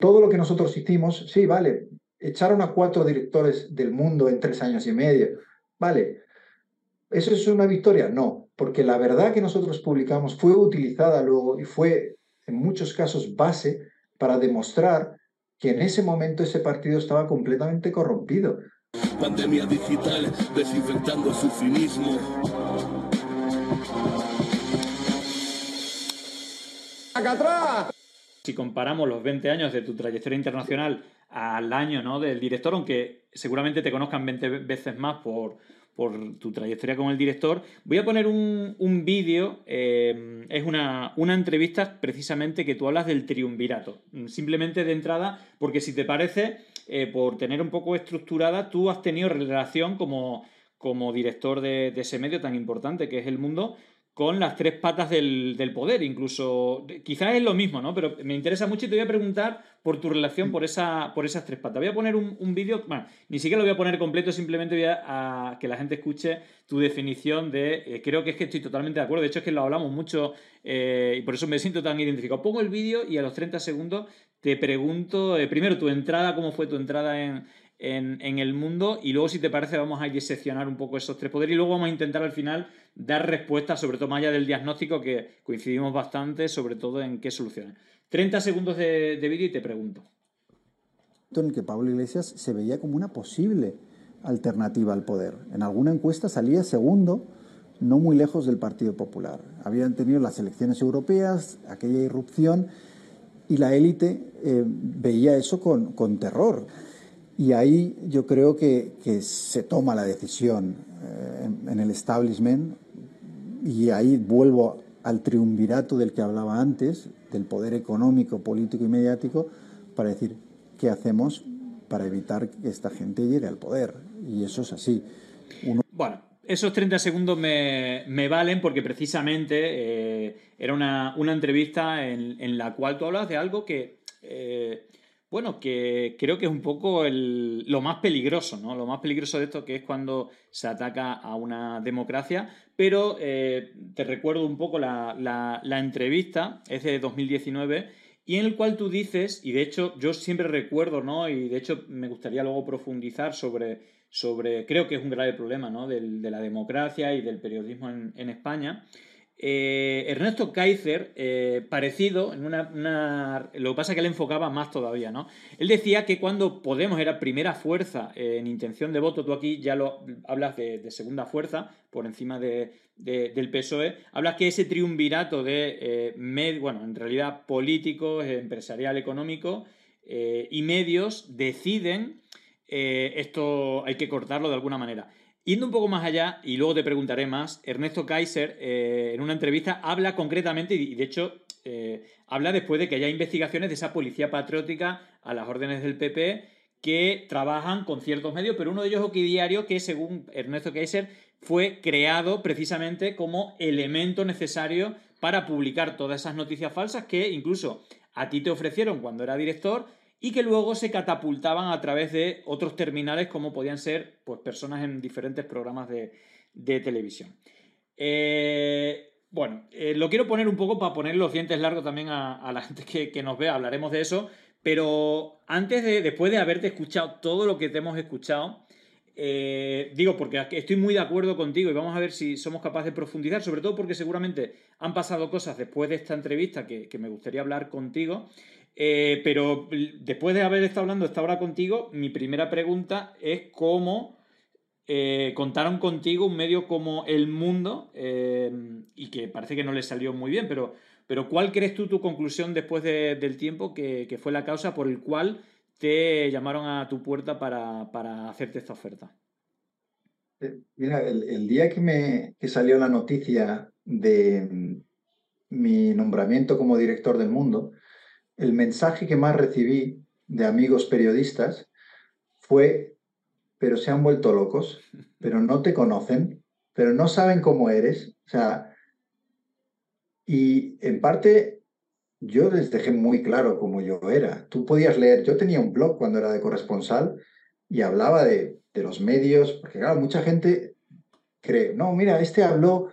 todo lo que nosotros hicimos, sí, vale, echaron a cuatro directores del mundo en tres años y medio, vale, ¿eso es una victoria? No, porque la verdad que nosotros publicamos fue utilizada luego y fue en muchos casos base para demostrar que en ese momento ese partido estaba completamente corrompido. Pandemia digital desinfectando su cinismo. atrás! Si comparamos los 20 años de tu trayectoria internacional al año ¿no? del director, aunque seguramente te conozcan 20 veces más por, por tu trayectoria como el director, voy a poner un, un vídeo, eh, es una, una, entrevista precisamente que tú hablas del triunvirato, simplemente de entrada, porque si te parece, eh, por tener un poco estructurada, tú has tenido relación como, como director de ese medio tan importante que es el mundo con las tres patas del, poder, incluso quizás es lo mismo, ¿no? Pero me interesa mucho y te voy a preguntar por tu relación por, esa, por esas tres patas. Voy a poner un, vídeo, bueno, ni siquiera lo voy a poner completo, simplemente voy a, que la gente escuche tu definición de, eh, creo que es que estoy totalmente de acuerdo, de hecho es que lo hablamos mucho eh, y por eso me siento tan identificado. Pongo el vídeo y a los 30 segundos te pregunto, eh, primero tu entrada, cómo fue tu entrada en, en, el mundo y luego si te parece vamos a diseccionar un poco esos tres poderes y luego vamos a intentar al final dar respuestas sobre todo más allá del diagnóstico que coincidimos bastante sobre todo en qué soluciones. 30 segundos de, vídeo y te pregunto. En que Pablo Iglesias se veía como una posible alternativa al poder. En alguna encuesta salía segundo, no muy lejos del Partido Popular. Habían tenido las elecciones europeas, aquella irrupción, y la élite eh, veía eso con, con terror. Y ahí yo creo que, se toma la decisión eh, en, el establishment y ahí vuelvo al triunvirato del que hablaba antes, del poder económico, político y mediático, para decir qué hacemos para evitar que esta gente llegue al poder. Y eso es así. Bueno, esos 30 segundos me, valen porque precisamente eh, era una, entrevista en, la cual tú hablas de algo que... Eh, bueno, que creo que es un poco lo más peligroso, ¿no? Lo más peligroso de esto que es cuando se ataca a una democracia. Pero eh, te recuerdo un poco la, entrevista, es de 2019, y en el cual tú dices, y de hecho yo siempre recuerdo, ¿no? Y de hecho me gustaría luego profundizar sobre, sobre creo que es un grave problema, ¿no? de la democracia y del periodismo en, en España. Eh, Ernesto Kaiser, eh, parecido, en una, lo que pasa es que él enfocaba más todavía, ¿no? Él decía que cuando Podemos era primera fuerza en intención de voto, tú aquí ya lo hablas de, segunda fuerza, por encima del PSOE, hablas que ese triunvirato de, eh, bueno, en realidad político, empresarial, económico y medios deciden, esto hay que cortarlo de alguna manera. Yendo un poco más allá, y luego te preguntaré más, Ernesto Kaiser eh, en una entrevista habla concretamente, y de hecho eh, habla después de que haya investigaciones de esa policía patriótica a las órdenes del PP que trabajan con ciertos medios, pero uno de ellos Diario, que según Ernesto Kaiser fue creado precisamente como elemento necesario para publicar todas esas noticias falsas que incluso a ti te ofrecieron cuando era director y que luego se catapultaban a través de otros terminales como podían ser pues, personas en diferentes programas de, televisión. Eh, bueno, eh, lo quiero poner un poco para poner los dientes largos también a, la gente que, nos vea, hablaremos de eso, pero antes de, después de haberte escuchado todo lo que te hemos escuchado, eh, digo, porque estoy muy de acuerdo contigo y vamos a ver si somos capaces de profundizar, sobre todo porque seguramente han pasado cosas después de esta entrevista que, que me gustaría hablar contigo. Eh, pero después de haber estado hablando esta hora contigo, mi primera pregunta es cómo eh, contaron contigo un medio como El Mundo eh, y que parece que no le salió muy bien, pero, pero ¿cuál crees tú tu conclusión después del tiempo que, fue la causa por el cual te llamaron a tu puerta para, hacerte esta oferta? Mira, el, día que me que salió la noticia de mm, mi nombramiento como director del mundo, el mensaje que más recibí de amigos periodistas fue, pero se han vuelto locos, pero no te conocen, pero no saben cómo eres. O sea, y en parte yo les dejé muy claro cómo yo era. Tú podías leer, yo tenía un blog cuando era de corresponsal y hablaba de, los medios, porque claro, mucha gente cree, no, mira, este habló,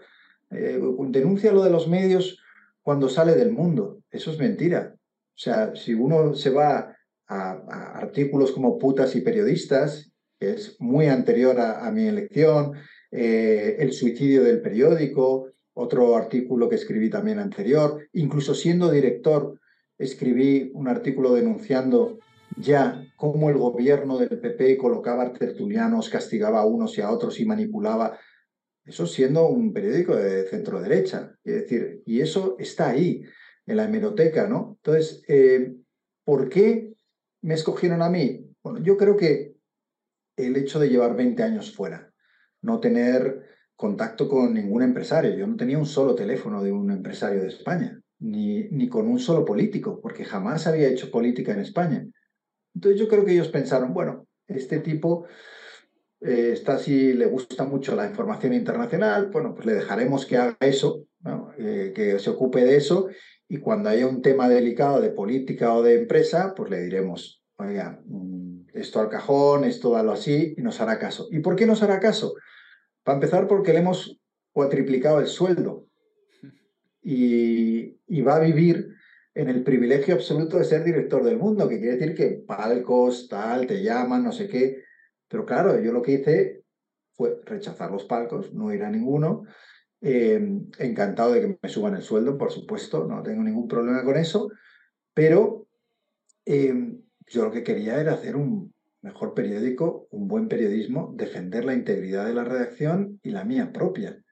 eh, denuncia lo de los medios cuando sale del mundo. Eso es mentira. O sea, si uno se va a, artículos como Putas y Periodistas, que es muy anterior a, mi elección, eh, El suicidio del periódico, otro artículo que escribí también anterior, incluso siendo director, escribí un artículo denunciando ya cómo el gobierno del PP colocaba tertulianos, castigaba a unos y a otros y manipulaba. Eso siendo un periódico de centro derecha. Es decir, y eso está ahí, en la hemeroteca, ¿no? Entonces, eh, ¿por qué me escogieron a mí? Bueno, yo creo que el hecho de llevar 20 años fuera, no tener contacto con ningún empresario, yo no tenía un solo teléfono de un empresario de España, ni, ni con un solo político, porque jamás había hecho política en España. Entonces yo creo que ellos pensaron, bueno, este tipo eh, está si le gusta mucho la información internacional, bueno, pues le dejaremos que haga eso, eh, que se ocupe de eso y cuando haya un tema delicado de política o de empresa, pues le diremos, oiga, mm, esto al cajón, esto dalo así y nos hará caso. ¿Y por qué nos hará caso? Para empezar, porque le hemos cuatriplicado el sueldo y, y va a vivir en el privilegio absoluto de ser director del mundo, que quiere decir que palcos, tal, te llaman, no sé qué. Pero claro, yo lo que hice fue rechazar los palcos, no ir a ninguno. Eh, encantado de que me suban el sueldo, por supuesto, no tengo ningún problema con eso, pero eh, yo lo que quería era hacer un mejor periódico, un buen periodismo, defender la integridad de la redacción y la mía propia.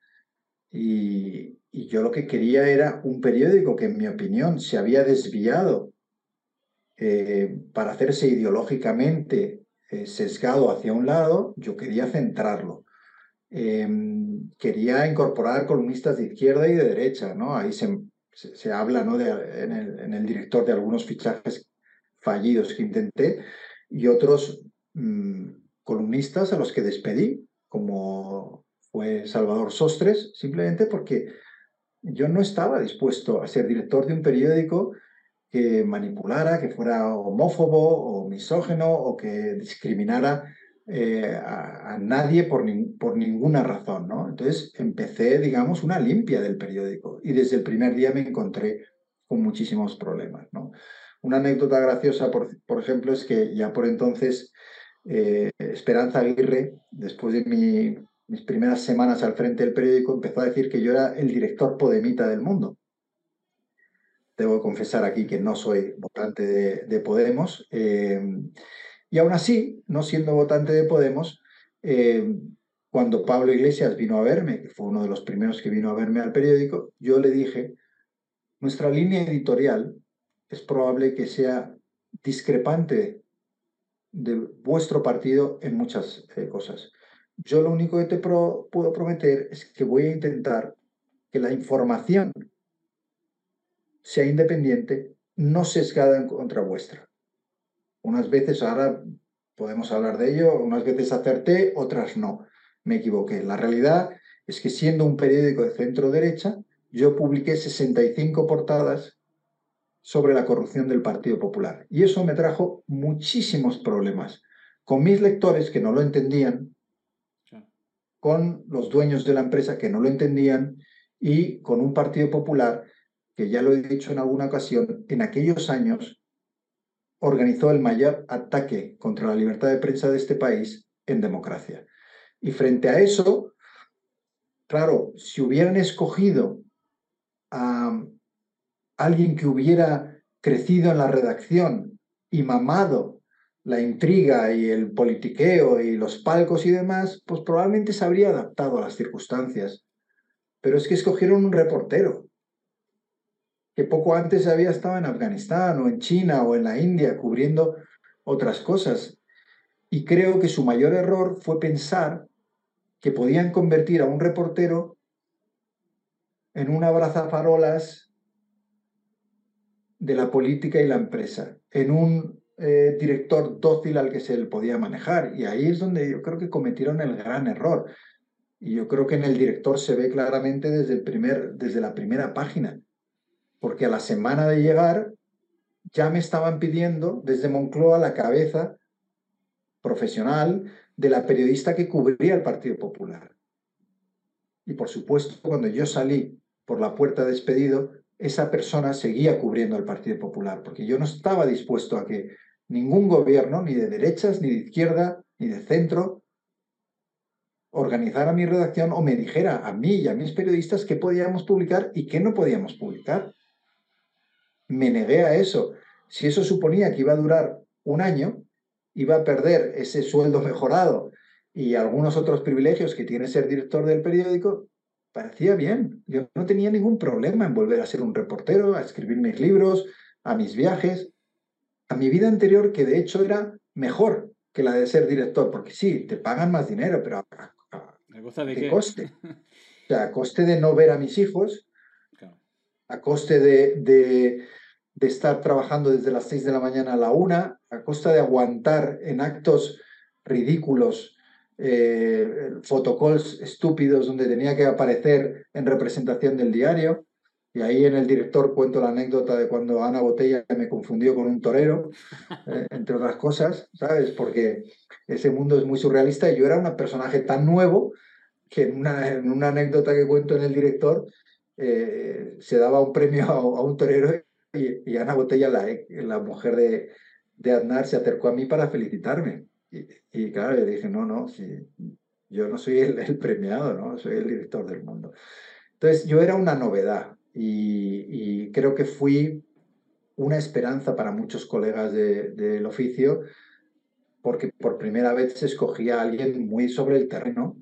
Y, yo lo que quería era un periódico que, en mi opinión, se había desviado eh, para hacerse ideológicamente sesgado hacia un lado, yo quería centrarlo. Em, quería incorporar columnistas de izquierda y de derecha, ¿no? Ahí se, se, habla ¿no? en, el, en, el, director de algunos fichajes fallidos que intenté y otros mmm, columnistas a los que despedí, como fue Salvador Sostres, simplemente porque yo no estaba dispuesto a ser director de un periódico que manipulara, que fuera homófobo o misógeno o que discriminara eh, a, nadie por, ni, por, ninguna razón. ¿no? Entonces empecé, digamos, una limpia del periódico y desde el primer día me encontré con muchísimos problemas. Una anécdota graciosa, por, ejemplo, es que ya por entonces eh, Esperanza Aguirre, después de mi mis primeras semanas al frente del periódico, empezó a decir que yo era el director podemita del mundo. Debo confesar aquí que no soy votante de, de Podemos. Eh, y aún así, no siendo votante de Podemos, eh, cuando Pablo Iglesias vino a verme, que fue uno de los primeros que vino a verme al periódico, yo le dije, nuestra línea editorial es probable que sea discrepante de vuestro partido en muchas eh, cosas. Yo lo único que te puedo prometer es que voy a intentar que la información sea independiente, no sesgada en contra vuestra. Unas veces, ahora podemos hablar de ello, unas veces acerté, otras no. Me equivoqué. La realidad es que siendo un periódico de centro derecha, yo publiqué 65 portadas sobre la corrupción del Partido Popular. Y eso me trajo muchísimos problemas. Con mis lectores que no lo entendían, con los dueños de la empresa que no lo entendían y con un Partido Popular que, ya lo he dicho en alguna ocasión, en aquellos años organizó el mayor ataque contra la libertad de prensa de este país en democracia. Y frente a eso, claro, si hubieran escogido a alguien que hubiera crecido en la redacción y mamado la intriga y el politiqueo y los palcos y demás, pues probablemente se habría adaptado a las circunstancias. Pero es que escogieron un reportero que poco antes había estado en Afganistán o en China o en la India cubriendo otras cosas. Y creo que su mayor error fue pensar que podían convertir a un reportero en un abrazafarolas de la política y la empresa, en un eh, director dócil al que se le podía manejar. Y ahí es donde yo creo que cometieron el gran error. Y yo creo que en el director se ve claramente desde, el primer, desde la primera página. Porque a la semana de llegar ya me estaban pidiendo desde Moncloa la cabeza profesional de la periodista que cubría el Partido Popular. Y por supuesto, cuando yo salí por la puerta despedido, esa persona seguía cubriendo al Partido Popular, porque yo no estaba dispuesto a que ningún gobierno, ni de derechas, ni de izquierda, ni de centro, organizara mi redacción o me dijera a mí y a mis periodistas qué podíamos publicar y qué no podíamos publicar. Me negué a eso. Si eso suponía que iba a durar un año, iba a perder ese sueldo mejorado y algunos otros privilegios que tiene ser director del periódico, parecía bien. Yo no tenía ningún problema en volver a ser un reportero, a escribir mis libros, a mis viajes, a mi vida anterior, que de hecho era mejor que la de ser director, porque sí, te pagan más dinero, pero a, qué? coste? O sea, a coste de no ver a mis hijos, a coste de, de, de, estar trabajando desde las 6 de la mañana a la una, a costa de aguantar en actos ridículos eh, fotocalls estúpidos donde tenía que aparecer en representación del diario. Y ahí en el director cuento la anécdota de cuando Ana Botella me confundió con un torero, eh, entre otras cosas, ¿sabes? Porque ese mundo es muy surrealista y yo era un personaje tan nuevo que en una, en una anécdota que cuento en el director eh, se daba un premio a, un torero y, Ana Botella, la, mujer de, de Aznar, se acercó a mí para felicitarme. Y, claro, yo dije, no, no, yo no soy el, premiado, ¿no? Soy el director del mundo. Entonces, yo era una novedad y, creo que fui una esperanza para muchos colegas del oficio porque por primera vez se escogía a alguien muy sobre el terreno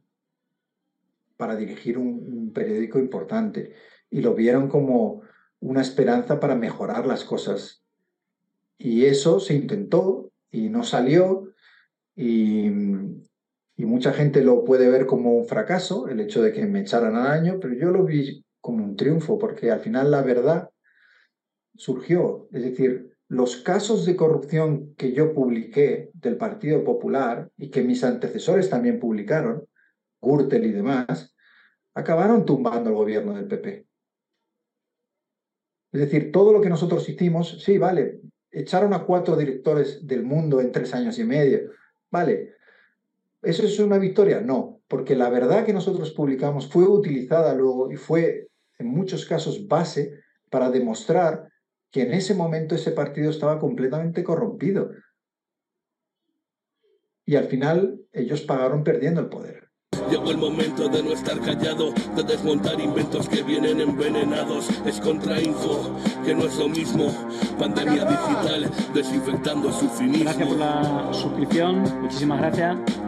para dirigir un, periódico importante y lo vieron como una esperanza para mejorar las cosas. Y eso se intentó y no salió y, mucha gente lo puede ver como un fracaso, el hecho de que me echaran al año, pero yo lo vi como un triunfo, porque al final la verdad surgió. Es decir, los casos de corrupción que yo publiqué del Partido Popular y que mis antecesores también publicaron, Gürtel y demás, acabaron tumbando el gobierno del PP. Es decir, todo lo que nosotros hicimos, sí, vale, echaron a cuatro directores del mundo en tres años y medio, Vale, ¿eso es una victoria? No, porque la verdad que nosotros publicamos fue utilizada luego y fue en muchos casos base para demostrar que en ese momento ese partido estaba completamente corrompido. Y al final ellos pagaron perdiendo el poder. Llegó el momento de no estar callado, de desmontar inventos que vienen envenenados. Es contrainfo, que no es lo mismo. Pandemia digital, desinfectando su finismo. Gracias por la suscripción, muchísimas gracias.